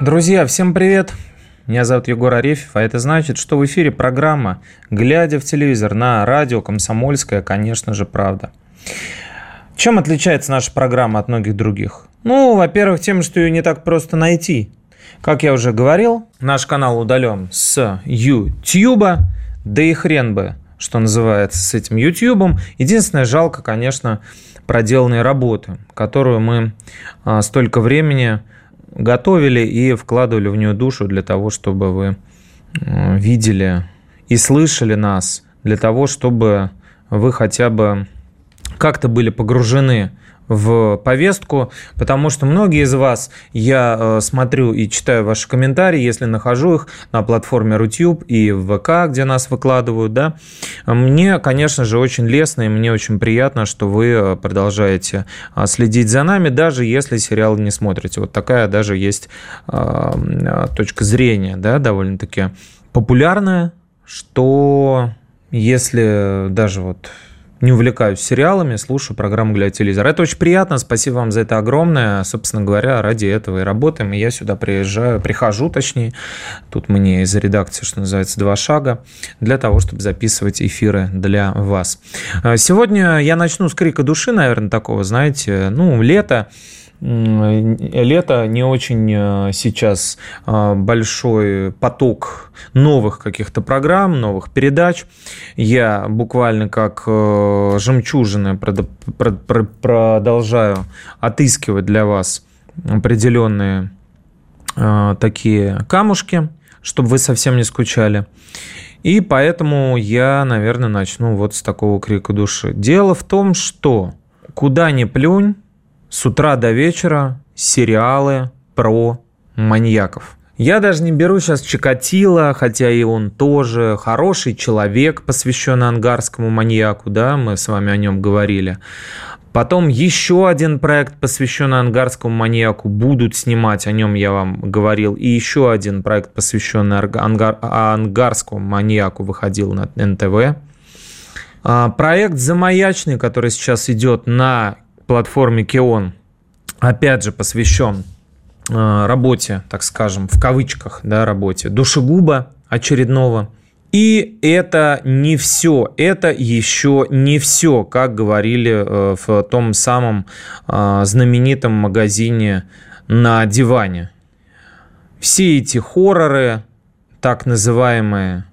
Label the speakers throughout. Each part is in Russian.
Speaker 1: Друзья, всем привет! Меня зовут Егор Арефьев, а это значит, что в эфире программа «Глядя в телевизор» на радио «Комсомольская», конечно же, правда. Чем отличается наша программа от многих других? Ну, во-первых, тем, что ее не так просто найти. Как я уже говорил, наш канал удален с YouTube, да и хрен бы, что называется, с этим YouTube. Единственное, жалко, конечно, проделанной работы, которую мы а, столько времени готовили и вкладывали в нее душу для того, чтобы вы видели и слышали нас, для того, чтобы вы хотя бы как-то были погружены в повестку, потому что многие из вас, я э, смотрю и читаю ваши комментарии, если нахожу их на платформе Рутюб и в ВК, где нас выкладывают, да, мне, конечно же, очень лестно и мне очень приятно, что вы э, продолжаете э, следить за нами, даже если сериал не смотрите. Вот такая даже есть точка зрения, да, довольно-таки популярная, что если даже вот не увлекаюсь сериалами, слушаю программу «Для телевизора». Это очень приятно, спасибо вам за это огромное. Собственно говоря, ради этого и работаем. И я сюда приезжаю, прихожу, точнее, тут мне из редакции, что называется, два шага, для того, чтобы записывать эфиры для вас. Сегодня я начну с крика души, наверное, такого, знаете, ну, лето, лето не очень э, сейчас э, большой поток новых каких-то программ, новых передач. Я буквально как э, жемчужины продолжаю отыскивать для вас определенные такие камушки, чтобы вы совсем не скучали. И поэтому я, наверное, начну вот с такого крика души. Дело в том, что куда ни плюнь, с утра до вечера сериалы про маньяков. Я даже не беру сейчас Чикатило, хотя и он тоже хороший человек, посвященный ангарскому маньяку, да, мы с вами о нем говорили. Потом еще один проект, посвященный ангарскому маньяку, будут снимать, о нем я вам говорил. И еще один проект, посвященный ангар, ангарскому маньяку, выходил на НТВ. А, проект «Замаячный», который сейчас идет на платформе Кион, опять же, посвящен э, работе, так скажем, в кавычках, да, работе душегуба очередного. И это не все, это еще не все, как говорили э, в том самом э, знаменитом магазине на диване. Все эти хорроры, так называемые,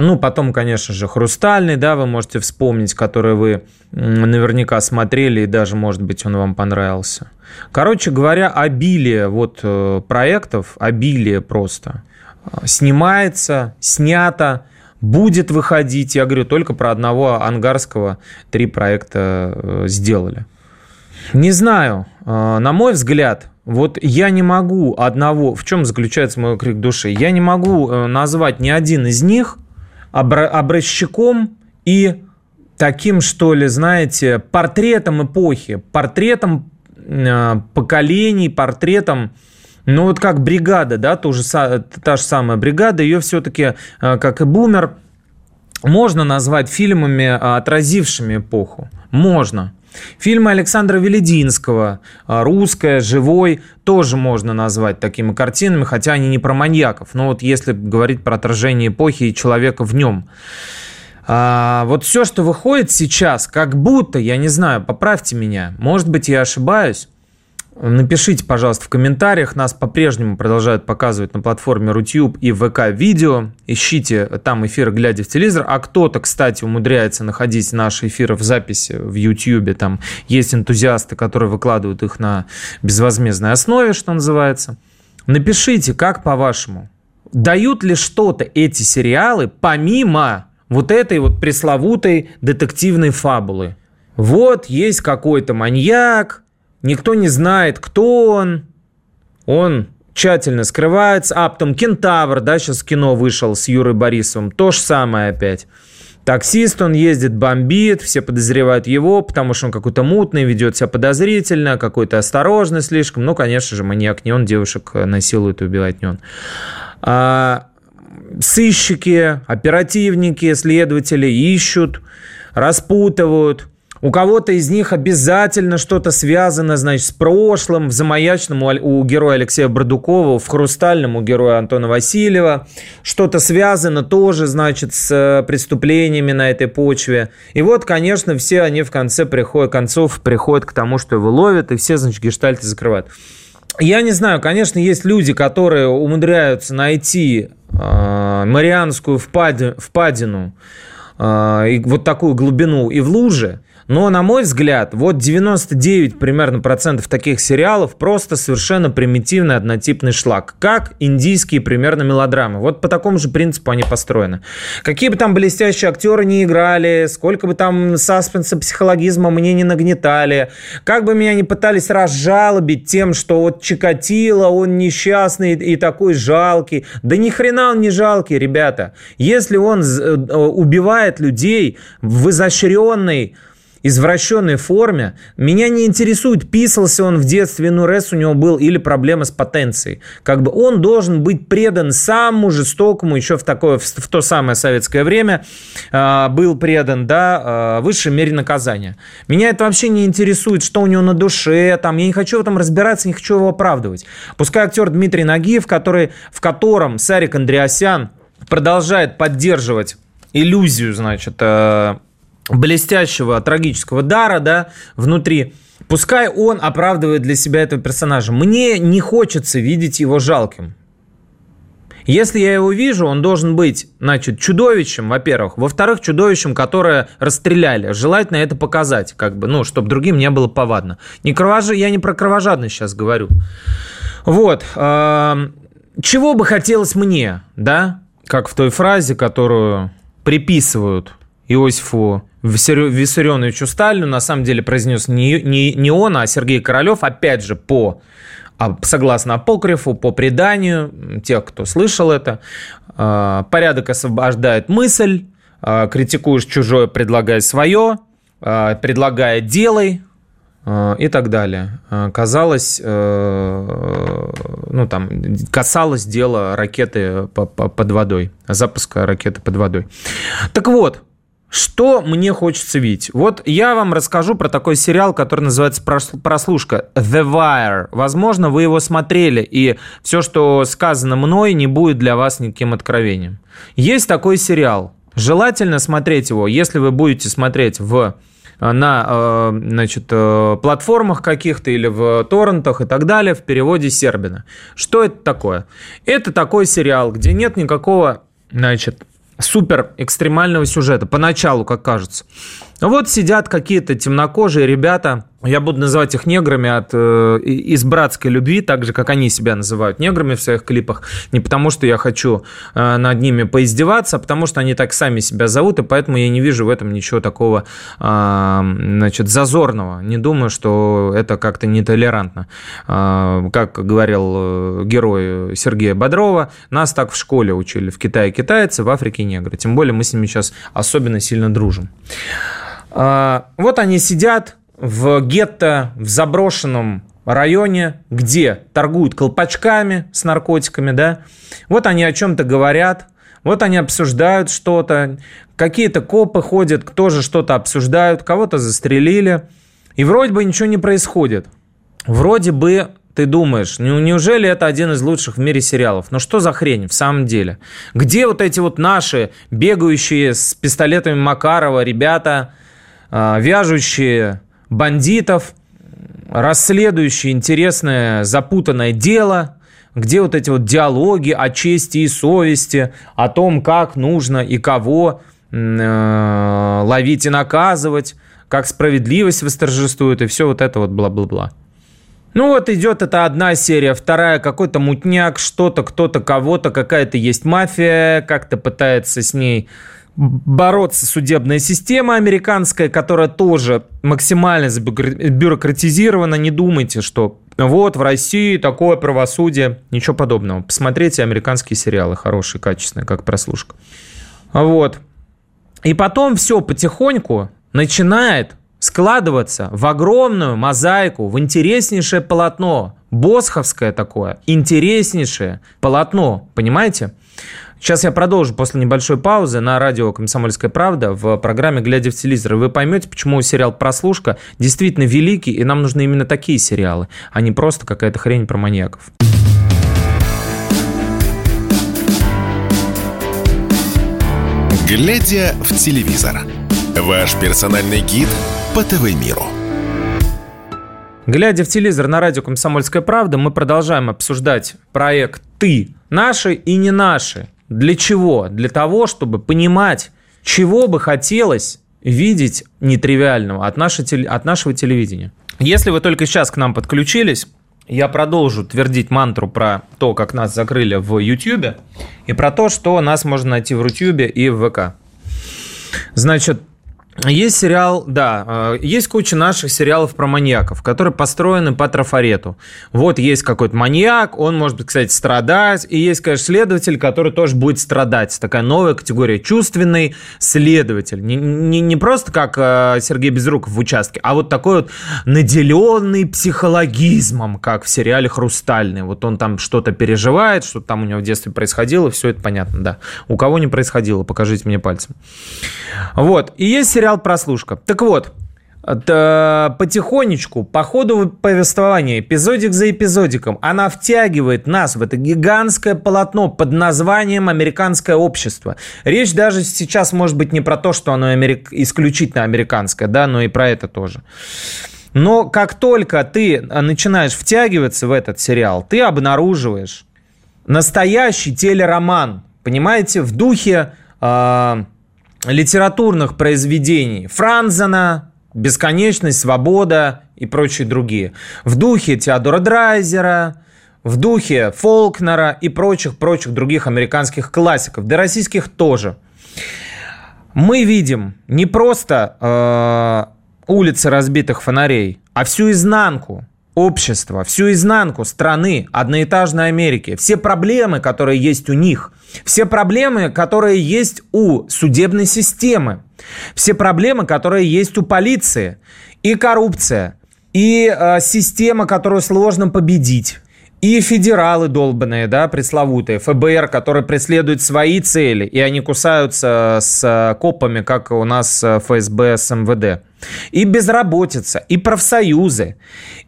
Speaker 1: ну, потом, конечно же, «Хрустальный», да, вы можете вспомнить, который вы наверняка смотрели, и даже, может быть, он вам понравился. Короче говоря, обилие вот э, проектов, обилие просто. А, снимается, снято, будет выходить. Я говорю, только про одного ангарского три проекта э, сделали. Не знаю, а, на мой взгляд, вот я не могу одного, в чем заключается мой крик души, я не могу э, назвать ни один из них – образчиком и таким, что ли, знаете, портретом эпохи, портретом э, поколений, портретом ну вот как бригада, да, тоже, та же самая бригада, ее все-таки, э, как и Бумер, можно назвать фильмами, э, отразившими эпоху. Можно. Фильмы Александра Велединского, а, «Русская», «Живой» тоже можно назвать такими картинами, хотя они не про маньяков. Но вот если говорить про отражение эпохи и человека в нем. А, вот все, что выходит сейчас, как будто, я не знаю, поправьте меня, может быть, я ошибаюсь, Напишите, пожалуйста, в комментариях. Нас по-прежнему продолжают показывать на платформе Рутюб и ВК видео. Ищите там эфиры, глядя в телевизор. А кто-то, кстати, умудряется находить наши эфиры в записи в Ютьюбе. Там есть энтузиасты, которые выкладывают их на безвозмездной основе, что называется. Напишите, как по-вашему, дают ли что-то эти сериалы помимо вот этой вот пресловутой детективной фабулы? Вот есть какой-то маньяк, Никто не знает, кто он. Он тщательно скрывается. А потом Кентавр, да, сейчас кино вышел с Юрой Борисовым, то же самое опять. Таксист, он ездит, бомбит, все подозревают его, потому что он какой-то мутный, ведет себя подозрительно, какой-то осторожный слишком. Ну, конечно же, маньяк не он, девушек насилует и убивает не он. А, сыщики, оперативники, следователи ищут, распутывают – у кого-то из них обязательно что-то связано, значит, с прошлым. В «Замаячном» у героя Алексея Бродукова, в «Хрустальном» у героя Антона Васильева. Что-то связано тоже, значит, с э, преступлениями на этой почве. И вот, конечно, все они в конце приходят, концов приходят к тому, что его ловят, и все, значит, гештальты закрывают. Я не знаю, конечно, есть люди, которые умудряются найти э, Марианскую впади, впадину, э, и вот такую глубину и в луже – но, на мой взгляд, вот 99 примерно процентов таких сериалов просто совершенно примитивный однотипный шлак. Как индийские примерно мелодрамы. Вот по такому же принципу они построены. Какие бы там блестящие актеры не играли, сколько бы там саспенса, психологизма мне не нагнетали, как бы меня не пытались разжалобить тем, что вот Чикатило, он несчастный и такой жалкий. Да ни хрена он не жалкий, ребята. Если он э, убивает людей в изощренной извращенной форме. Меня не интересует, писался он в детстве, нурез у него был или проблема с потенцией. Как бы он должен быть предан самому жестокому, еще в такое, в, в то самое советское время э, был предан, да, э, высшей мере наказания. Меня это вообще не интересует, что у него на душе, там, я не хочу в этом разбираться, не хочу его оправдывать. Пускай актер Дмитрий Нагиев, который, в котором Сарик Андреасян продолжает поддерживать иллюзию, значит, э, блестящего трагического дара, да, внутри. Пускай он оправдывает для себя этого персонажа. Мне не хочется видеть его жалким. Если я его вижу, он должен быть, значит, чудовищем, во-первых. Во-вторых, чудовищем, которое расстреляли. Желательно это показать, как бы, ну, чтобы другим не было повадно. Не кровож... Я не про кровожадность сейчас говорю. Вот. Чего бы хотелось мне, да? Как в той фразе, которую приписывают Иосифу Виссарионовичу Сталину на самом деле произнес не, не, не он, а Сергей Королев, опять же, по а, согласно апокрифу, по преданию, тех, кто слышал это, а, порядок освобождает мысль, а, критикуешь чужое, предлагай свое, предлагая делай, и так далее. Казалось, э, ну там, касалось дела ракеты под водой, запуска ракеты под водой. Так вот, что мне хочется видеть? Вот я вам расскажу про такой сериал, который называется «Прослушка» The Wire. Возможно, вы его смотрели, и все, что сказано мной, не будет для вас никаким откровением. Есть такой сериал. Желательно смотреть его, если вы будете смотреть в на э, значит, э, платформах каких-то или в торрентах и так далее в переводе Сербина. Что это такое? Это такой сериал, где нет никакого значит, супер экстремального сюжета, поначалу, как кажется. Вот сидят какие-то темнокожие ребята, я буду называть их неграми от, э, из братской любви, так же, как они себя называют неграми в своих клипах. Не потому, что я хочу э, над ними поиздеваться, а потому, что они так сами себя зовут, и поэтому я не вижу в этом ничего такого э, значит, зазорного. Не думаю, что это как-то нетолерантно. Э, как говорил э, герой Сергея Бодрова, нас так в школе учили. В Китае китайцы, в Африке негры. Тем более мы с ними сейчас особенно сильно дружим. Э, вот они сидят, в гетто, в заброшенном районе, где торгуют колпачками с наркотиками, да, вот они о чем-то говорят, вот они обсуждают что-то, какие-то копы ходят, тоже что-то обсуждают, кого-то застрелили, и вроде бы ничего не происходит. Вроде бы ты думаешь, ну неужели это один из лучших в мире сериалов? Ну что за хрень в самом деле? Где вот эти вот наши бегающие с пистолетами Макарова ребята, а, вяжущие бандитов, расследующий интересное запутанное дело, где вот эти вот диалоги о чести и совести, о том, как нужно и кого э, ловить и наказывать, как справедливость восторжествует и все вот это вот бла-бла-бла. Ну вот идет это одна серия, вторая какой-то мутняк, что-то, кто-то, кого-то, какая-то есть мафия, как-то пытается с ней бороться судебная система американская, которая тоже максимально бюрократизирована. Не думайте, что Вот, в России такое правосудие. Ничего подобного. Посмотрите американские сериалы хорошие, качественные, как прослушка. Вот. И потом все потихоньку начинает складываться в огромную мозаику, в интереснейшее полотно, босховское такое, интереснейшее полотно, понимаете? Сейчас я продолжу после небольшой паузы на радио «Комсомольская правда» в программе «Глядя в телевизор». Вы поймете, почему сериал «Прослушка» действительно великий, и нам нужны именно такие сериалы, а не просто какая-то хрень про маньяков.
Speaker 2: «Глядя в телевизор» – ваш персональный гид по ТВ-миру.
Speaker 1: Глядя в телевизор на радио «Комсомольская правда», мы продолжаем обсуждать проект «Ты» наши и не наши – для чего? Для того, чтобы понимать, чего бы хотелось видеть нетривиального от, нашей, от нашего телевидения. Если вы только сейчас к нам подключились, я продолжу твердить мантру про то, как нас закрыли в YouTube, и про то, что нас можно найти в YouTube и в ВК. Значит, есть сериал, да, э, есть куча наших сериалов про маньяков, которые построены по трафарету. Вот есть какой-то маньяк, он может, кстати, страдать, и есть, конечно, следователь, который тоже будет страдать. Такая новая категория, чувственный следователь. Не, не, не просто как э, Сергей Безруков в участке, а вот такой вот наделенный психологизмом, как в сериале «Хрустальный». Вот он там что-то переживает, что там у него в детстве происходило, все это понятно, да. У кого не происходило, покажите мне пальцем. Вот, и есть сериал сериал «Прослушка». Так вот, потихонечку, по ходу повествования, эпизодик за эпизодиком, она втягивает нас в это гигантское полотно под названием «Американское общество». Речь даже сейчас может быть не про то, что оно америк... исключительно американское, да, но и про это тоже. Но как только ты начинаешь втягиваться в этот сериал, ты обнаруживаешь настоящий телероман, понимаете, в духе... Э литературных произведений Франзена, «Бесконечность», «Свобода» и прочие другие. В духе Теодора Драйзера, в духе Фолкнера и прочих-прочих других американских классиков, да российских тоже. Мы видим не просто э, улицы разбитых фонарей, а всю изнанку общества, всю изнанку страны, одноэтажной Америки, все проблемы, которые есть у них, все проблемы, которые есть у судебной системы, все проблемы, которые есть у полиции, и коррупция, и э, система, которую сложно победить, и федералы долбанные, да, пресловутые, ФБР, которые преследуют свои цели, и они кусаются с копами, как у нас ФСБ с МВД. И безработица, и профсоюзы,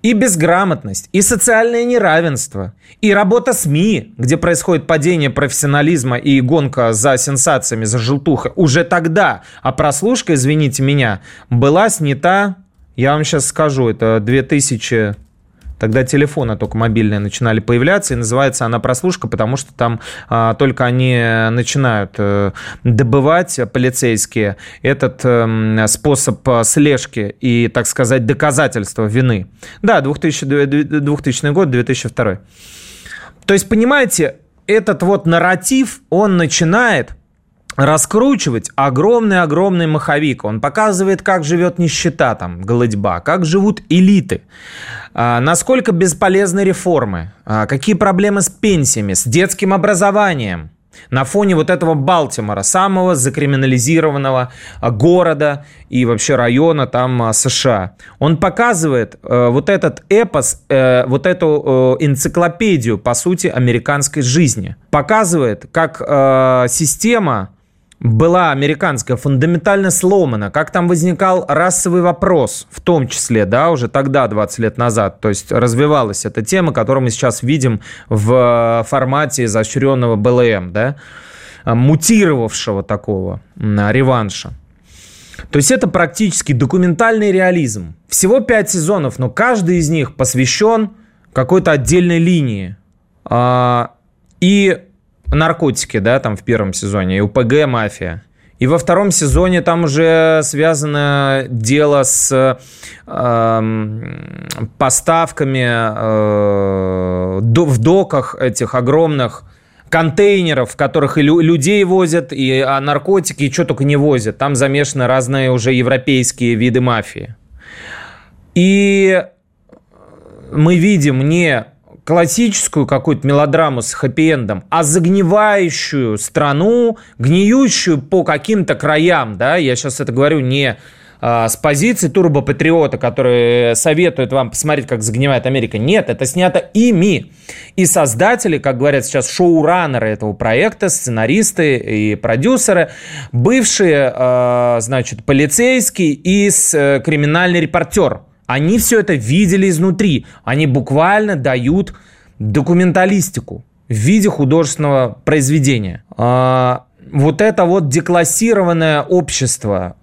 Speaker 1: и безграмотность, и социальное неравенство, и работа СМИ, где происходит падение профессионализма и гонка за сенсациями, за желтухой. Уже тогда, а прослушка, извините меня, была снята, я вам сейчас скажу, это 2000 Тогда телефоны только мобильные начинали появляться, и называется она прослушка, потому что там а, только они начинают а, добывать полицейские этот а, способ слежки и, так сказать, доказательства вины. Да, 2000, 2000 год, 2002. То есть, понимаете, этот вот нарратив, он начинает раскручивать огромный-огромный маховик. Он показывает, как живет нищета, там, голодьба, как живут элиты, а, насколько бесполезны реформы, а, какие проблемы с пенсиями, с детским образованием. На фоне вот этого Балтимора, самого закриминализированного а, города и вообще района там США. Он показывает э, вот этот эпос, э, вот эту э, энциклопедию, по сути, американской жизни. Показывает, как система была американская фундаментально сломана, как там возникал расовый вопрос, в том числе, да, уже тогда, 20 лет назад, то есть развивалась эта тема, которую мы сейчас видим в формате изощренного БЛМ, да, мутировавшего такого реванша. То есть это практически документальный реализм. Всего пять сезонов, но каждый из них посвящен какой-то отдельной линии. А, и наркотики, да, там в первом сезоне, и УПГ «Мафия». И во втором сезоне там уже связано дело с э, поставками э, в доках этих огромных контейнеров, в которых и людей возят, и а наркотики, и что только не возят. Там замешаны разные уже европейские виды мафии. И мы видим не классическую какую-то мелодраму с хэппи-эндом, а загнивающую страну, гниющую по каким-то краям, да, я сейчас это говорю не а, с позиции турбопатриота, который советует вам посмотреть, как загнивает Америка. Нет, это снято ими. И создатели, как говорят сейчас, шоураннеры этого проекта, сценаристы и продюсеры, бывшие, а, значит, полицейский и э, криминальный репортер. Они все это видели изнутри. Они буквально дают документалистику в виде художественного произведения. А, вот это вот деклассированное общество,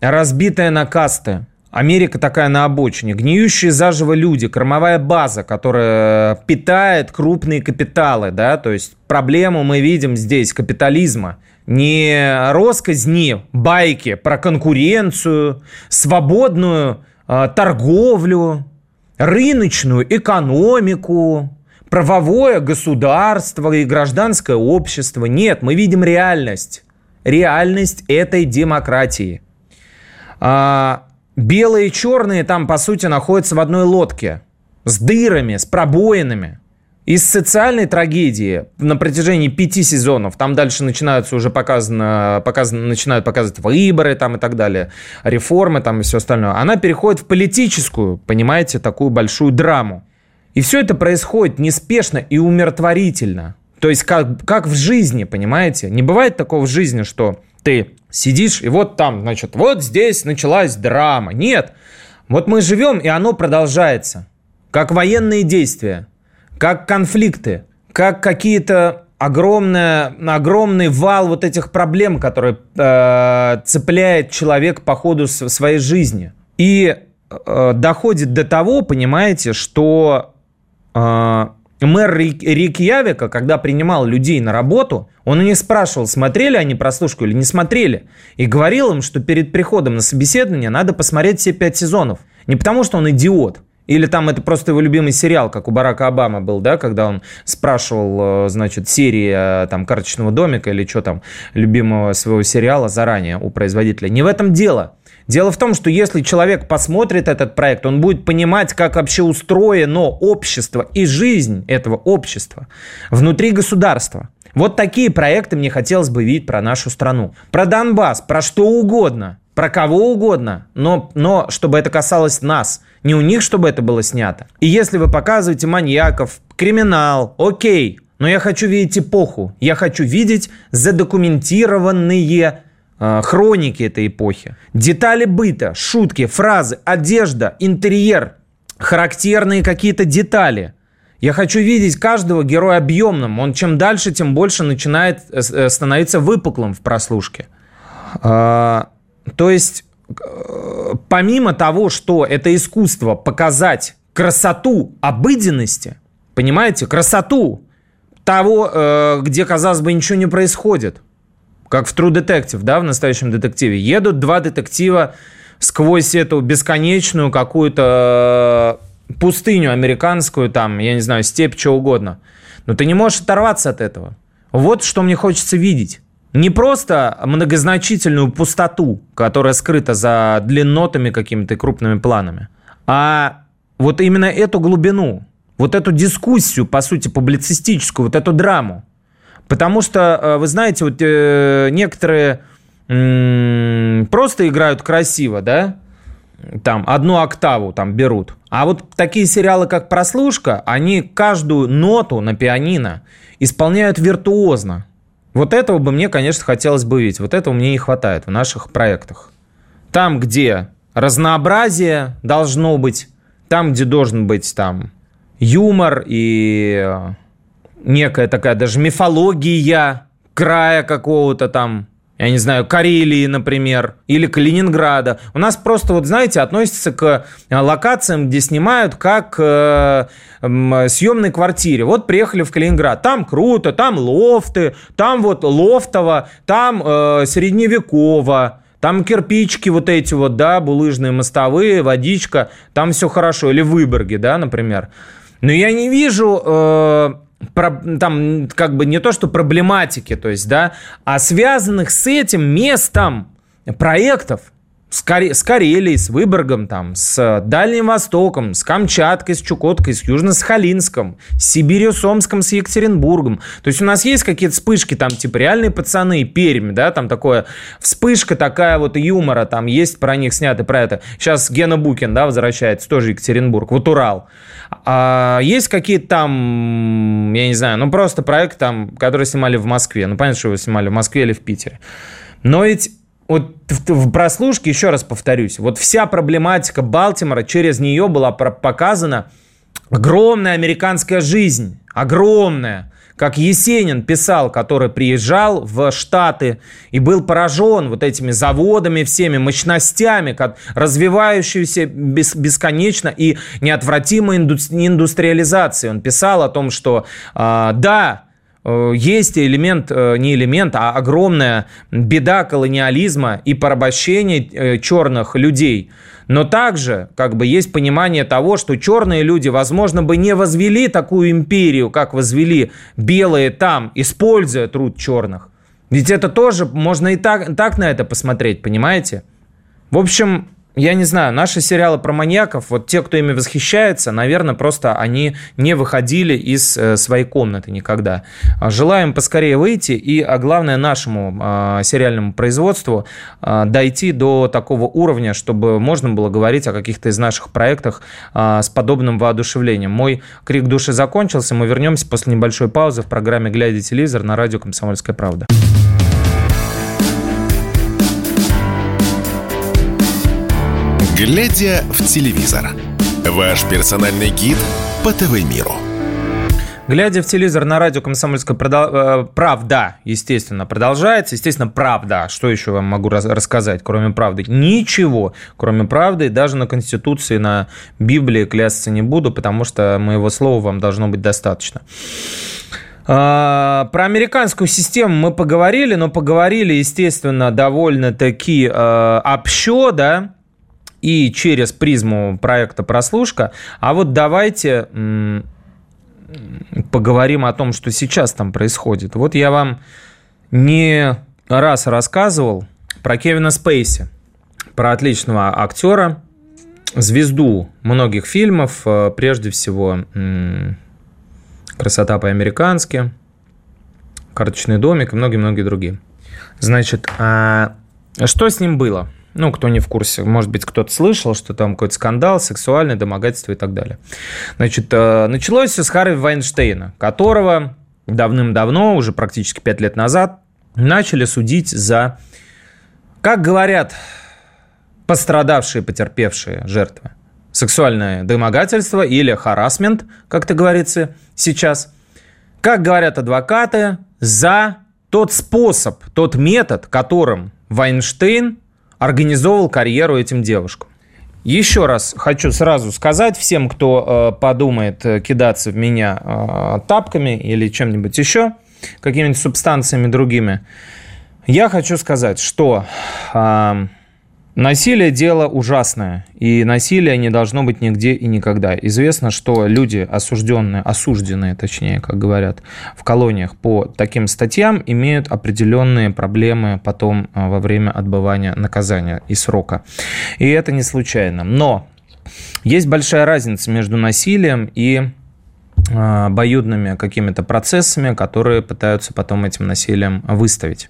Speaker 1: разбитая на касты. Америка такая на обочине. Гниющие заживо люди, кормовая база, которая питает крупные капиталы, да, то есть проблему мы видим здесь капитализма. Не росказни, байки про конкуренцию, свободную торговлю, рыночную экономику, правовое государство и гражданское общество. Нет, мы видим реальность. Реальность этой демократии – а, белые и черные там, по сути, находятся в одной лодке. С дырами, с пробоинами. Из социальной трагедии на протяжении пяти сезонов, там дальше начинаются уже показано, показано, начинают показывать выборы там и так далее, реформы там и все остальное, она переходит в политическую, понимаете, такую большую драму. И все это происходит неспешно и умиротворительно. То есть как, как в жизни, понимаете? Не бывает такого в жизни, что ты сидишь, и вот там, значит, вот здесь началась драма. Нет, вот мы живем, и оно продолжается. Как военные действия, как конфликты, как какие-то огромная, огромный вал вот этих проблем, который э, цепляет человек по ходу своей жизни. И э, доходит до того, понимаете, что э, Мэр Рикьявика, когда принимал людей на работу, он у них спрашивал, смотрели они прослушку или не смотрели. И говорил им, что перед приходом на собеседование надо посмотреть все пять сезонов. Не потому, что он идиот, или там это просто его любимый сериал, как у Барака Обамы был, да, когда он спрашивал, э, значит, серии э, там карточного домика или что там, любимого своего сериала заранее у производителя. Не в этом дело. Дело в том, что если человек посмотрит этот проект, он будет понимать, как вообще устроено общество и жизнь этого общества внутри государства. Вот такие проекты мне хотелось бы видеть про нашу страну. Про Донбасс, про что угодно, про кого угодно, но, но чтобы это касалось нас, не у них, чтобы это было снято. И если вы показываете маньяков, криминал, окей, но я хочу видеть эпоху, я хочу видеть задокументированные Э, хроники этой эпохи. Детали быта, шутки, фразы, одежда, интерьер, характерные какие-то детали. Я хочу видеть каждого героя объемным. Он чем дальше, тем больше начинает э, э, становиться выпуклым в прослушке. А, то есть, помимо того, что это искусство показать красоту обыденности, понимаете, красоту того, где, казалось бы, ничего не происходит – как в True Detective, да, в настоящем детективе. Едут два детектива сквозь эту бесконечную какую-то э, пустыню американскую, там, я не знаю, степь, что угодно. Но ты не можешь оторваться от этого. Вот что мне хочется видеть. Не просто многозначительную пустоту, которая скрыта за длиннотами какими-то крупными планами, а вот именно эту глубину, вот эту дискуссию, по сути, публицистическую, вот эту драму. Потому что, э, вы знаете, вот э, некоторые просто играют красиво, да, там одну октаву там берут. А вот такие сериалы, как «Прослушка», они каждую ноту на пианино исполняют виртуозно. Вот этого бы мне, конечно, хотелось бы видеть. Вот этого мне не хватает в наших проектах. Там, где разнообразие должно быть, там, где должен быть там юмор и э, некая такая даже мифология края какого-то там, я не знаю, Карелии, например, или Калининграда. У нас просто, вот знаете, относится к э, локациям, где снимают как э, э, съемной квартире. Вот приехали в Калининград, там круто, там лофты, там вот лофтово, там э, средневеково, там кирпичики вот эти вот, да, булыжные мостовые, водичка, там все хорошо. Или в Выборге, да, например. Но я не вижу... Э, там как бы не то, что проблематики, то есть, да, а связанных с этим местом проектов. С, Кор... с Карелией, с Выборгом, там, с Дальним Востоком, с Камчаткой, с Чукоткой, с Южно-Сахалинском, с Сибирью, с Омском, с Екатеринбургом. То есть у нас есть какие-то вспышки, там, типа, реальные пацаны, Пермь, да, там такое, вспышка такая вот юмора, там, есть про них сняты, про это. Сейчас Гена Букин, да, возвращается, тоже Екатеринбург, вот Урал. А есть какие-то там, я не знаю, ну, просто проект там, который снимали в Москве. Ну, понятно, что его снимали в Москве или в Питере. Но ведь вот в прослушке, еще раз повторюсь, вот вся проблематика Балтимора, через нее была показана огромная американская жизнь, огромная. Как Есенин писал, который приезжал в Штаты и был поражен вот этими заводами, всеми мощностями, как развивающейся бесконечно и неотвратимой индустриализацией. Он писал о том, что э, да, есть элемент, э, не элемент, а огромная беда колониализма и порабощения э, черных людей. Но также как бы есть понимание того, что черные люди, возможно, бы не возвели такую империю, как возвели белые там, используя труд черных. Ведь это тоже можно и так, так на это посмотреть, понимаете? В общем, я не знаю, наши сериалы про маньяков, вот те, кто ими восхищается, наверное, просто они не выходили из э, своей комнаты никогда. А желаем поскорее выйти и, а главное, нашему э, сериальному производству э, дойти до такого уровня, чтобы можно было говорить о каких-то из наших проектах э, с подобным воодушевлением. Мой крик души закончился, мы вернемся после небольшой паузы в программе «Глядя телевизор» на радио «Комсомольская правда».
Speaker 2: Глядя в телевизор. Ваш персональный гид по ТВ-миру.
Speaker 1: Глядя в телевизор на радио «Комсомольская. Э, правда», естественно, продолжается. Естественно, правда. Что еще вам могу рассказать, кроме правды? Ничего, кроме правды. Даже на Конституции, на Библии клясться не буду, потому что моего слова вам должно быть достаточно. А, про американскую систему мы поговорили, но поговорили, естественно, довольно-таки э, общо, да, и через призму проекта «Прослушка». А вот давайте поговорим о том, что сейчас там происходит. Вот я вам не раз рассказывал про Кевина Спейси, про отличного актера, звезду многих фильмов, э, прежде всего «Красота по-американски», «Карточный домик» и многие-многие другие. Значит, а что с ним было? Ну, кто не в курсе, может быть, кто-то слышал, что там какой-то скандал, сексуальное домогательство и так далее. Значит, э, началось все с Харви Вайнштейна, которого давным-давно, уже практически пять лет назад, начали судить за, как говорят пострадавшие, потерпевшие жертвы, сексуальное домогательство или харасмент, как это говорится сейчас. Как говорят адвокаты, за тот способ, тот метод, которым Вайнштейн организовывал карьеру этим девушкам. Еще раз хочу сразу сказать всем, кто э, подумает э, кидаться в меня э, тапками или чем-нибудь еще, какими-нибудь субстанциями другими, я хочу сказать, что э, Насилие – дело ужасное, и насилие не должно быть нигде и никогда. Известно, что люди, осужденные, осужденные, точнее, как говорят, в колониях по таким статьям, имеют определенные проблемы потом а, во время отбывания наказания и срока. И это не случайно. Но есть большая разница между насилием и а, обоюдными какими-то процессами, которые пытаются потом этим насилием выставить.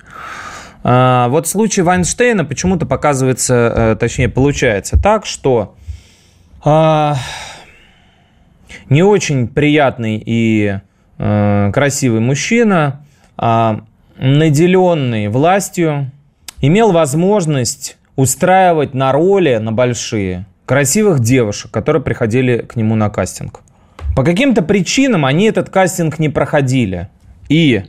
Speaker 1: А, вот в случае Вайнштейна почему-то показывается, э, точнее получается так, что а, не очень приятный и э, красивый мужчина, а, наделенный властью, имел возможность устраивать на роли, на большие, красивых девушек, которые приходили к нему на кастинг. По каким-то причинам они этот кастинг не проходили. И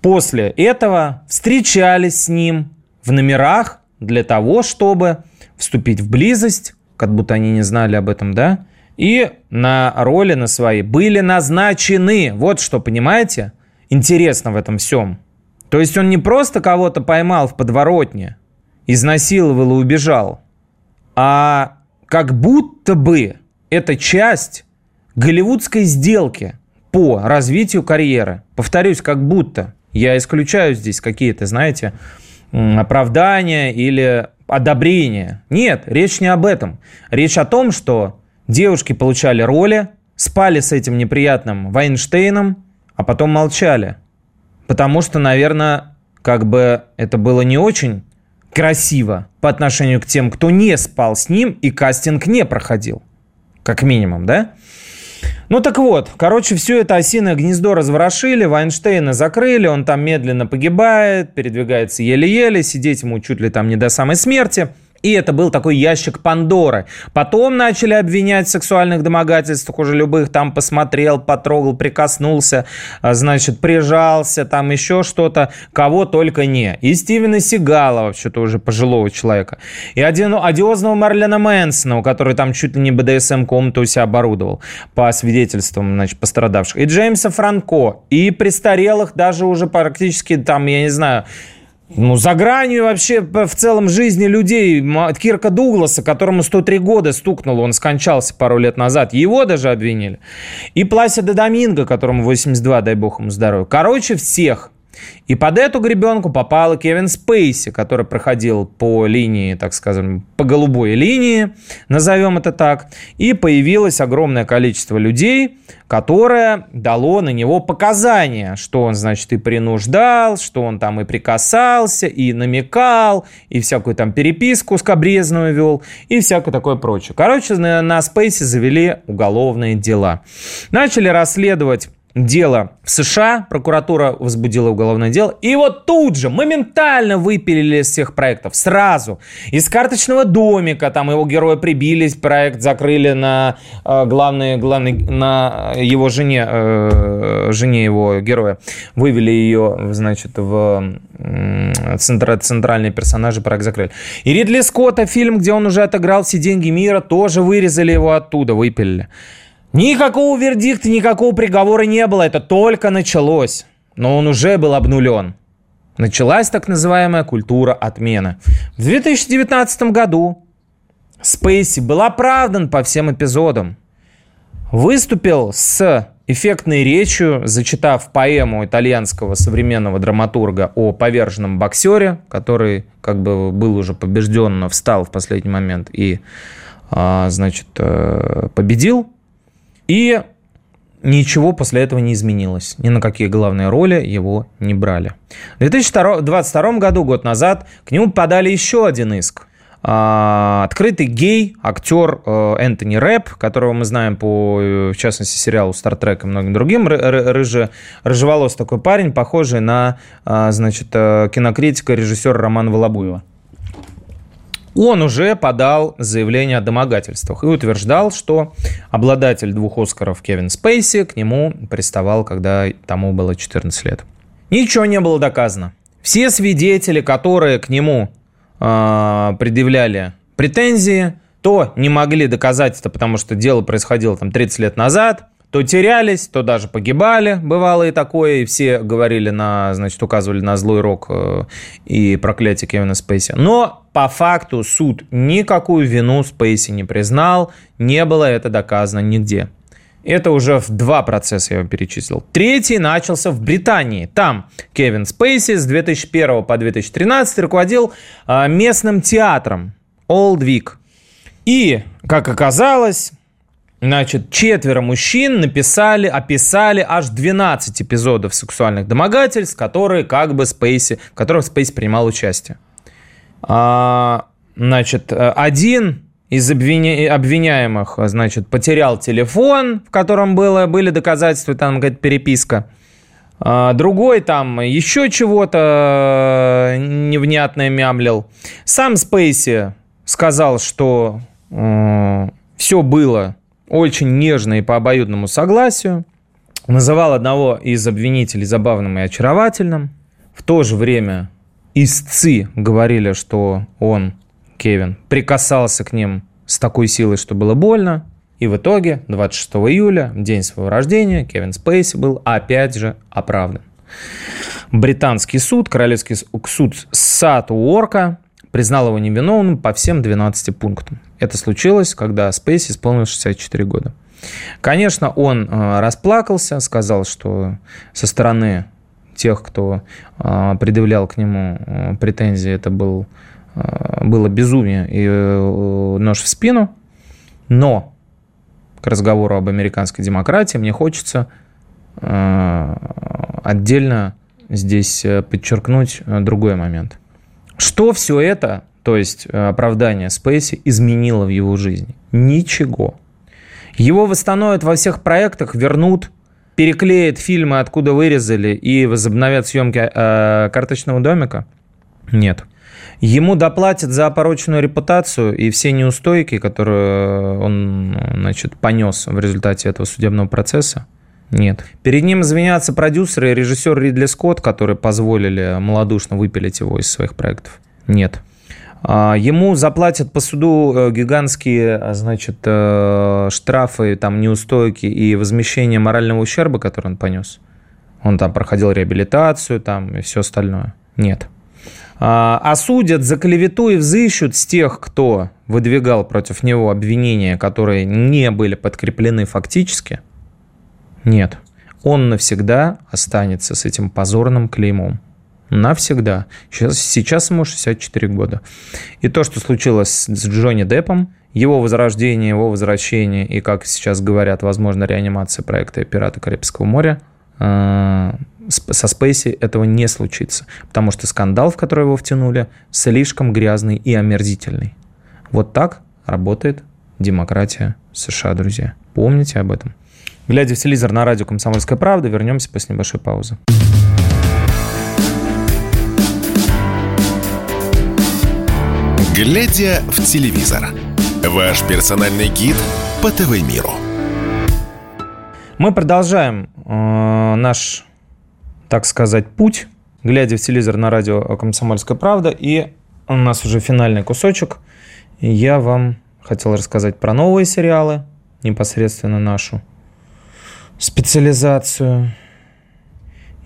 Speaker 1: после этого встречались с ним в номерах для того, чтобы вступить в близость, как будто они не знали об этом, да, и на роли на свои были назначены. Вот что, понимаете, интересно в этом всем. То есть он не просто кого-то поймал в подворотне, изнасиловал и убежал, а как будто бы это часть голливудской сделки по развитию карьеры. Повторюсь, как будто. Я исключаю здесь какие-то, знаете, оправдания или одобрения. Нет, речь не об этом. Речь о том, что девушки получали роли, спали с этим неприятным Вайнштейном, а потом молчали. Потому что, наверное, как бы это было не очень красиво по отношению к тем, кто не спал с ним и кастинг не проходил. Как минимум, да? Ну так вот, короче, все это осиное гнездо разворошили, Вайнштейна закрыли, он там медленно погибает, передвигается еле-еле, сидеть ему чуть ли там не до самой смерти – и это был такой ящик Пандоры. Потом начали обвинять в сексуальных домогательствах, уже любых там посмотрел, потрогал, прикоснулся, а, значит, прижался, там еще что-то, кого только не. И Стивена Сигала, вообще-то уже пожилого человека. И один одиозного Марлена Мэнсона, который там чуть ли не БДСМ-комнату у себя оборудовал, по свидетельствам, значит, пострадавших. И Джеймса Франко, и престарелых даже уже практически там, я не знаю, ну, за гранью вообще в целом жизни людей. Кирка Дугласа, которому 103 года стукнуло, он скончался пару лет назад. Его даже обвинили. И Пласида Доминго, которому 82, дай бог ему здоровья. Короче, всех. И под эту гребенку попал Кевин Спейси, который проходил по линии, так скажем, по голубой линии, назовем это так. И появилось огромное количество людей, которое дало на него показания, что он, значит, и принуждал, что он там и прикасался, и намекал, и всякую там переписку скобрезную вел, и всякое такое прочее. Короче, на, на Спейси завели уголовные дела. Начали расследовать дело в США, прокуратура возбудила уголовное дело, и вот тут же моментально выпилили из всех проектов, сразу. Из карточного домика, там его герои прибились, проект закрыли на э, главный, главный, на его жене, э, жене его героя, вывели ее, значит, в э, центр, центральные персонажи, проект закрыли. И Ридли Скотта, фильм, где он уже отыграл все деньги мира, тоже вырезали его оттуда, выпилили. Никакого вердикта, никакого приговора не было, это только началось. Но он уже был обнулен. Началась так называемая культура отмены. В 2019 году Спейси был оправдан по всем эпизодам. Выступил с эффектной речью, зачитав поэму итальянского современного драматурга о поверженном боксере, который как бы был уже побежден, но встал в последний момент и, а, значит, э, победил. И ничего после этого не изменилось. Ни на какие главные роли его не брали. В 2022 году, год назад, к нему подали еще один иск. А, открытый гей, актер э, Энтони Рэп, которого мы знаем по, в частности, сериалу «Стартрек» и многим другим, рыже, рыжеволос такой парень, похожий на, а, значит, э, кинокритика режиссера Романа Волобуева он уже подал заявление о домогательствах и утверждал, что обладатель двух Оскаров Кевин Спейси к нему приставал, когда тому было 14 лет. Ничего не было доказано. Все свидетели, которые к нему э, предъявляли претензии, то не могли доказать это, потому что дело происходило там 30 лет назад, то терялись, то даже погибали, бывало и такое, и все говорили на, значит, указывали на злой рок э, и проклятие Кевина Спейси. Но по факту суд никакую вину Спейси не признал, не было это доказано нигде. Это уже в два процесса я вам перечислил. Третий начался в Британии. Там Кевин Спейси с 2001 по 2013 руководил э, местным театром Old Vic. И, как оказалось, Значит, четверо мужчин написали, описали аж 12 эпизодов сексуальных домогательств, которые как бы Спейси, в которых Спейси принимал участие. А, значит, один из обвиня... обвиняемых, значит, потерял телефон, в котором было, были доказательства, там какая-то переписка. А, другой там еще чего-то невнятное мямлил. Сам Спейси сказал, что э, все было очень нежно и по обоюдному согласию, называл одного из обвинителей забавным и очаровательным. В то же время истцы говорили, что он, Кевин, прикасался к ним с такой силой, что было больно. И в итоге 26 июля, день своего рождения, Кевин Спейси был опять же оправдан. Британский суд, королевский суд Сат Уорка признал его невиновным по всем 12 пунктам. Это случилось, когда Спейси исполнилось 64 года. Конечно, он э, расплакался, сказал, что со стороны тех, кто предъявлял к нему претензии, это был, было безумие и нож в спину. Но к разговору об американской демократии мне хочется отдельно здесь подчеркнуть другой момент. Что все это, то есть оправдание Спейси, изменило в его жизни? Ничего. Его восстановят во всех проектах, вернут, переклеят фильмы, откуда вырезали, и возобновят съемки э, карточного домика? Нет. Ему доплатят за опороченную репутацию и все неустойки, которые он значит, понес в результате этого судебного процесса? Нет. Перед ним извинятся продюсеры и режиссер Ридли Скотт, которые позволили малодушно выпилить его из своих проектов? Нет. А, ему заплатят по суду э, гигантские, а, значит, э, штрафы, там, неустойки и возмещение морального ущерба, который он понес. Он там проходил реабилитацию, там, и все остальное. Нет. А, осудят за клевету и взыщут с тех, кто выдвигал против него обвинения, которые не были подкреплены фактически. Нет. Он навсегда останется с этим позорным клеймом навсегда. Сейчас, сейчас ему 64 года. И то, что случилось с Джонни Деппом, его возрождение, его возвращение и, как сейчас говорят, возможно, реанимация проекта «Пираты Карибского моря», э, со Спейси этого не случится, потому что скандал, в который его втянули, слишком грязный и омерзительный. Вот так работает демократия США, друзья. Помните об этом. Глядя в телевизор на радио «Комсомольская правда», вернемся после небольшой паузы.
Speaker 2: Глядя в телевизор. Ваш персональный гид по ТВ-миру.
Speaker 1: Мы продолжаем э, наш, так сказать, путь, глядя в телевизор на радио «Комсомольская правда». И у нас уже финальный кусочек. Я вам хотел рассказать про новые сериалы, непосредственно нашу специализацию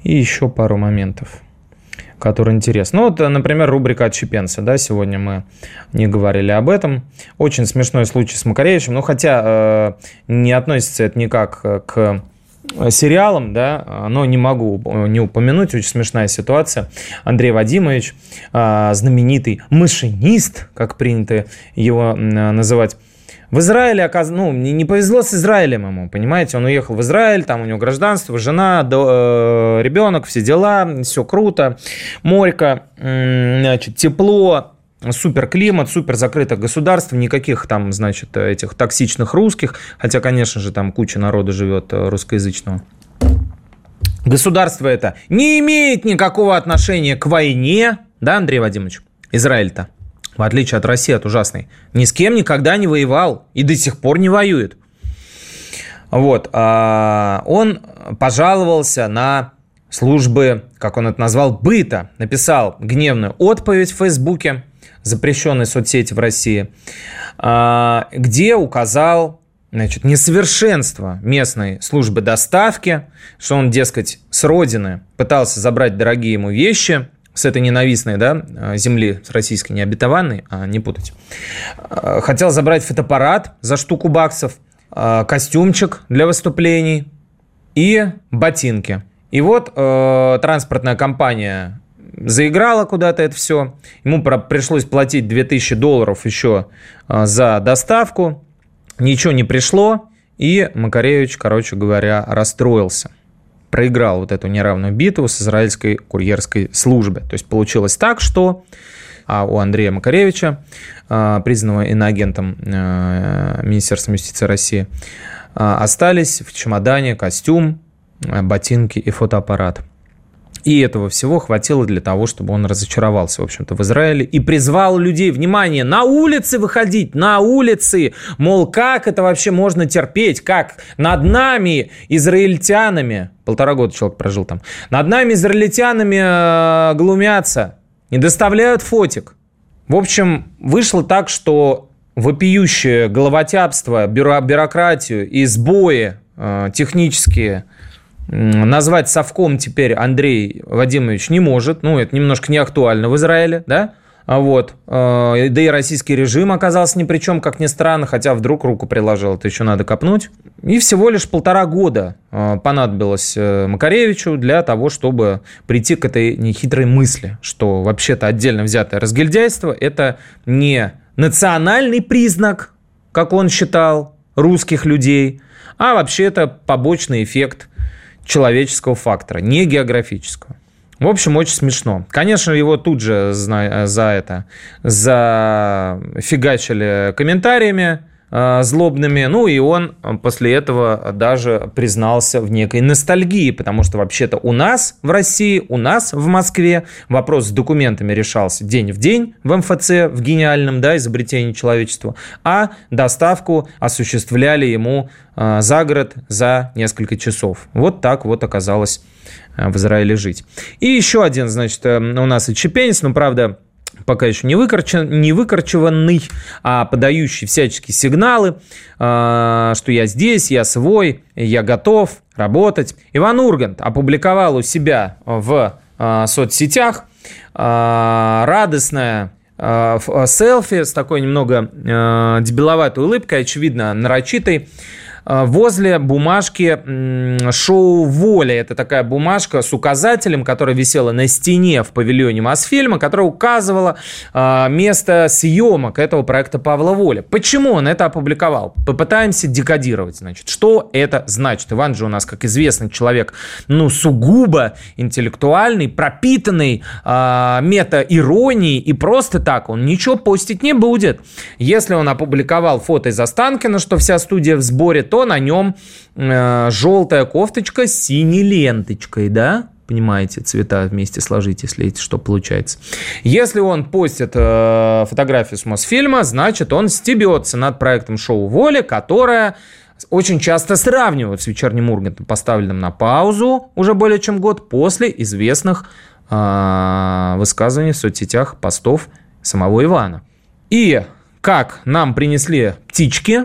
Speaker 1: и еще пару моментов – который интересен. Ну, вот, например, рубрика «Отщепенцы». Да, сегодня мы не говорили об этом. Очень смешной случай с Макаревичем. Ну, хотя э, не относится это никак э, к сериалам, да, но не могу не упомянуть, очень смешная ситуация. Андрей Вадимович, э, знаменитый машинист, как принято его называть, в Израиле, ну, не, не повезло с Израилем ему, понимаете? Он уехал в Израиль, там у него гражданство, жена, до, э, ребенок, все дела, все круто, морька, значит, тепло, супер климат, супер закрытое государство, никаких там, значит, этих токсичных русских, хотя, конечно же, там куча народу живет э, русскоязычного. Государство это не имеет никакого отношения к войне, да, Андрей Вадимович? Израиль-то в отличие от России, от ужасной, ни с кем никогда не воевал и до сих пор не воюет. Вот, а, он пожаловался на службы, как он это назвал, быта, написал гневную отповедь в Фейсбуке, запрещенной соцсети в России, а, где указал значит, несовершенство местной службы доставки, что он, дескать, с родины пытался забрать дорогие ему вещи – с этой ненавистной да, земли, с российской необетованной, а не путать. А, хотел забрать фотоаппарат за штуку баксов, а, костюмчик для выступлений и ботинки. И вот э, транспортная компания заиграла куда-то это все. Ему пришлось платить 2000 долларов еще э, за доставку. Ничего не пришло. И Макаревич, короче говоря, расстроился проиграл вот эту неравную битву с израильской курьерской службой. То есть получилось так, что а у Андрея Макаревича, а, признанного иноагентом а, Министерства юстиции России, а, остались в чемодане костюм, ботинки и фотоаппарат. И этого всего хватило для того, чтобы он разочаровался, в общем-то, в Израиле и призвал людей, внимание, на улицы выходить, на улицы. Мол, как это вообще можно терпеть? Как над нами, израильтянами, полтора года человек прожил там, над нами, израильтянами, э, глумятся, не доставляют фотик. В общем, вышло так, что вопиющее головотяпство, бюро, бюрократию и сбои э, технические – назвать совком теперь Андрей Вадимович не может. Ну, это немножко не актуально в Израиле, да? А вот. Э, да и российский режим оказался ни при чем, как ни странно, хотя вдруг руку приложил, это еще надо копнуть. И всего лишь полтора года э, понадобилось э, Макаревичу для того, чтобы прийти к этой нехитрой мысли, что вообще-то отдельно взятое разгильдяйство – это не национальный признак, как он считал, русских людей, а вообще это побочный эффект человеческого фактора, не географического. В общем, очень смешно. Конечно, его тут же за, за это зафигачили комментариями э, злобными. Ну и он после этого даже признался в некой ностальгии, потому что вообще-то у нас в России, у нас в Москве вопрос с документами решался день в день в МФЦ, в гениальном да, изобретении человечества, а доставку осуществляли ему э, за город за несколько часов. Вот так вот оказалось Э, в Израиле жить. И еще один, значит, э, у нас и чепенец, но, правда, пока еще не, выкорчен, не выкорчеванный, а подающий всяческие сигналы, э, что я здесь, я свой, я готов работать. Иван Ургант опубликовал у себя в соцсетях радостное селфи с такой немного дебиловатой улыбкой, очевидно, нарочитой, возле бумажки шоу «Воля». Это такая бумажка с указателем, которая висела на стене в павильоне Мосфильма, которая указывала э, место съемок этого проекта Павла Воля. Почему он это опубликовал? Попытаемся декодировать. Значит, что это значит? Иван же у нас, как известный человек, ну, сугубо интеллектуальный, пропитанный э, мета-иронией, и просто так он ничего постить не будет. Если он опубликовал фото из Останкина, что вся студия в сборе, то на нем э, желтая кофточка с синей ленточкой, да? Понимаете, цвета вместе сложить, если что получается. Если он постит э, фотографию с Мосфильма, значит, он стебется над проектом шоу «Воля», которое очень часто сравнивают с «Вечерним Ургантом», поставленным на паузу уже более чем год после известных э, высказываний в соцсетях, постов самого Ивана. И как нам принесли птички,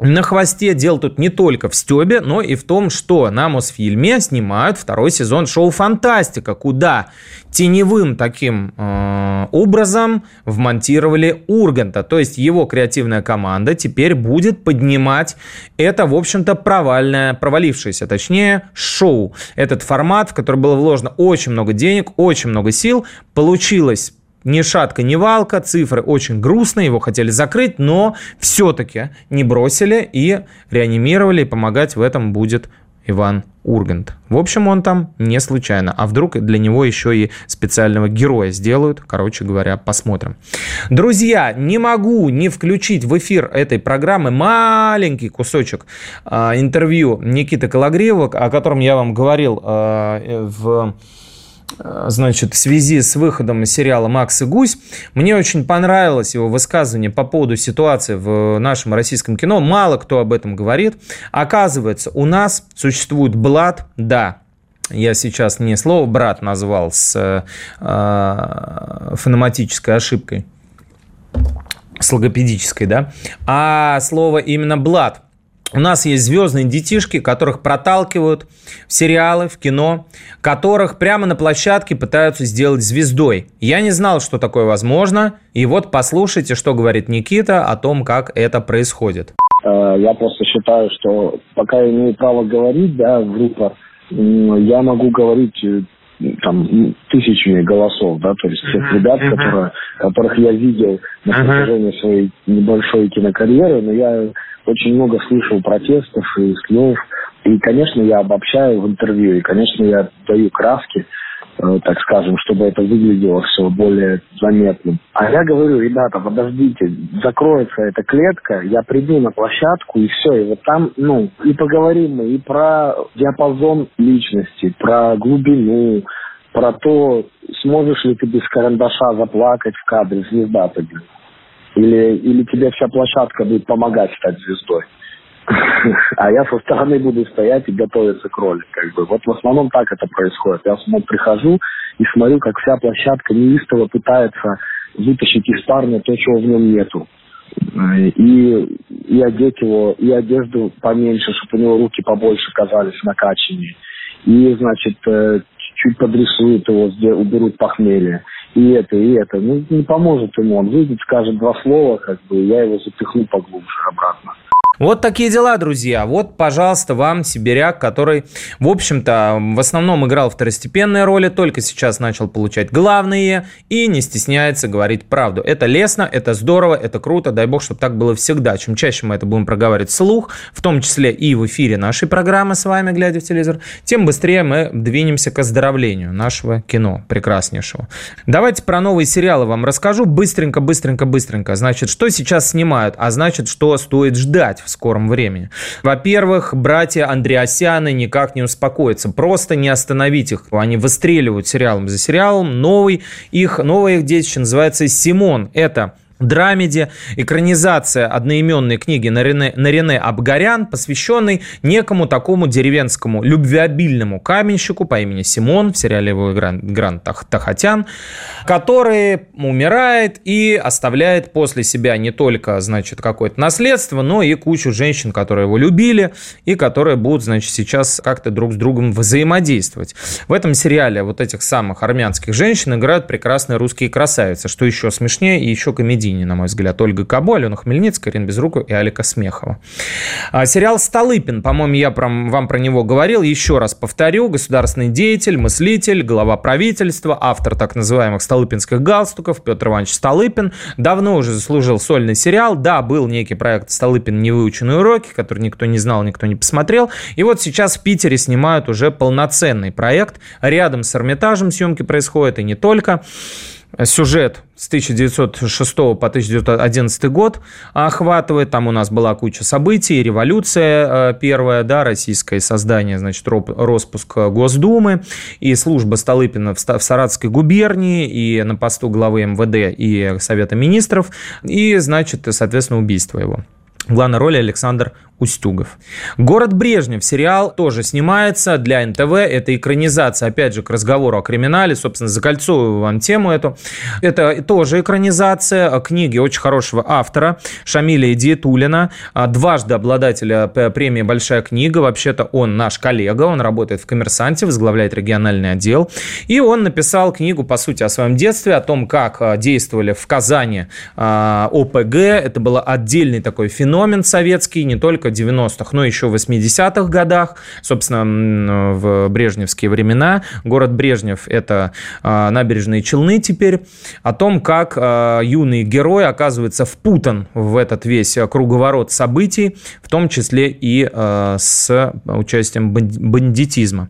Speaker 1: на хвосте дел тут не только в стебе, но и в том, что на Мосфильме снимают второй сезон шоу «Фантастика», куда теневым таким э, образом вмонтировали Урганта. То есть его креативная команда теперь будет поднимать это, в общем-то, провальное, провалившееся, точнее, шоу. Этот формат, в который было вложено очень много денег, очень много сил, получилось ни шатка, ни валка, цифры очень грустные, его хотели закрыть, но все-таки не бросили и реанимировали, и помогать в этом будет Иван Ургант. В общем, он там не случайно. А вдруг для него еще и специального героя сделают? Короче говоря, посмотрим. Друзья, не могу не включить в эфир этой программы маленький кусочек э, интервью Никиты Калагриева, о котором я вам говорил э, в значит, в связи с выходом сериала «Макс и гусь». Мне очень понравилось его высказывание по поводу ситуации в нашем российском кино. Мало кто об этом говорит. Оказывается, у нас существует блат, да, я сейчас не слово «брат» назвал с э, фонематической ошибкой, с логопедической, да, а слово именно «блат». У нас есть звездные детишки, которых проталкивают в сериалы, в кино, которых прямо на площадке пытаются сделать звездой. Я не знал, что такое возможно, и вот послушайте, что говорит Никита о том, как это происходит.
Speaker 3: Э, я просто считаю, что пока я имею право говорить, да, в группах, я могу говорить э, там тысячами голосов, да, то есть тех ребят, uh-huh. которые, которых я видел на протяжении uh-huh. своей небольшой кинокарьеры, но я очень много слышал протестов и слов. И, конечно, я обобщаю в интервью, и, конечно, я даю краски, э, так скажем, чтобы это выглядело все более заметным. А я говорю, ребята, подождите, закроется эта клетка, я приду на площадку, и все, и вот там, ну, и поговорим мы и про диапазон личности, про глубину, про то, сможешь ли ты без карандаша заплакать в кадре, звезда ты, блин. Или, или тебе вся площадка будет помогать стать звездой. А я со стороны буду стоять и готовиться к роли. Как бы. Вот в основном так это происходит. Я снова прихожу и смотрю, как вся площадка неистово пытается вытащить из парня то, чего в нем нету. И, и одеть его, и одежду поменьше, чтобы у него руки побольше казались накачаннее. И, значит, э, чуть подрисуют его, уберут похмелье и это, и это. Ну, не поможет ему. Он выйдет, скажет два слова, как бы, я его запихну поглубже обратно.
Speaker 1: Вот такие дела, друзья. Вот, пожалуйста, вам сибиряк, который, в общем-то, в основном играл второстепенные роли, только сейчас начал получать главные и не стесняется говорить правду. Это лестно, это здорово, это круто. Дай бог, чтобы так было всегда. Чем чаще мы это будем проговаривать вслух, в том числе и в эфире нашей программы с вами, глядя в телевизор, тем быстрее мы двинемся к оздоровлению нашего кино прекраснейшего. Давайте про новые сериалы вам расскажу. Быстренько, быстренько, быстренько. Значит, что сейчас снимают, а значит, что стоит ждать в скором времени. Во-первых, братья Андреасяны никак не успокоятся. Просто не остановить их. Они выстреливают сериалом за сериалом. Новый их, новое их детище называется «Симон». Это драмеди, экранизация одноименной книги Нарине, Нарине Абгарян, посвященной некому такому деревенскому любвеобильному каменщику по имени Симон, в сериале его играет Грант Тахатян, который умирает и оставляет после себя не только, значит, какое-то наследство, но и кучу женщин, которые его любили и которые будут, значит, сейчас как-то друг с другом взаимодействовать. В этом сериале вот этих самых армянских женщин играют прекрасные русские красавицы, что еще смешнее и еще комедийнее середине, на мой взгляд. Ольга Кабо, Алена Хмельницкая, Ирина Безрукова и Алика Смехова. А, сериал «Столыпин», по-моему, я про, вам про него говорил. Еще раз повторю. Государственный деятель, мыслитель, глава правительства, автор так называемых «Столыпинских галстуков» Петр Иванович Столыпин. Давно уже заслужил сольный сериал. Да, был некий проект «Столыпин. Невыученные уроки», который никто не знал, никто не посмотрел. И вот сейчас в Питере снимают уже полноценный проект. Рядом с Эрмитажем съемки происходят, и не только сюжет с 1906 по 1911 год охватывает. Там у нас была куча событий, революция э, первая, да, российское создание, значит, распуск Госдумы и служба Столыпина в Саратовской губернии и на посту главы МВД и Совета министров и, значит, соответственно, убийство его. Главной роли Александр Устюгов. «Город Брежнев» сериал тоже снимается для НТВ. Это экранизация, опять же, к разговору о криминале. Собственно, закольцовываю вам тему эту. Это тоже экранизация книги очень хорошего автора Шамиля Идиетулина, дважды обладателя премии «Большая книга». Вообще-то он наш коллега, он работает в «Коммерсанте», возглавляет региональный отдел. И он написал книгу, по сути, о своем детстве, о том, как а, действовали в Казани а, ОПГ. Это был отдельный такой феномен советский, не только 90-х, но еще в 80-х годах, собственно, в брежневские времена. Город Брежнев – это а, набережные Челны теперь. О том, как а, юный герой оказывается впутан в этот весь круговорот событий, в том числе и а, с участием бандитизма.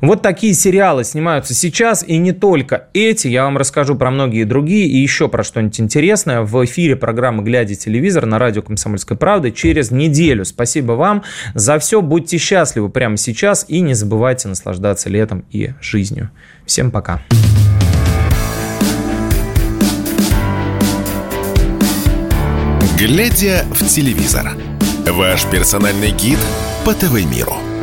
Speaker 1: Вот такие сериалы снимаются сейчас, и не только эти. Я вам расскажу про многие другие и еще про что-нибудь интересное в эфире программы «Глядя телевизор» на радио «Комсомольская правда» через неделю. Спасибо вам за все. Будьте счастливы прямо сейчас и не забывайте наслаждаться летом и жизнью. Всем пока.
Speaker 2: «Глядя в телевизор» – ваш персональный гид по ТВ-миру.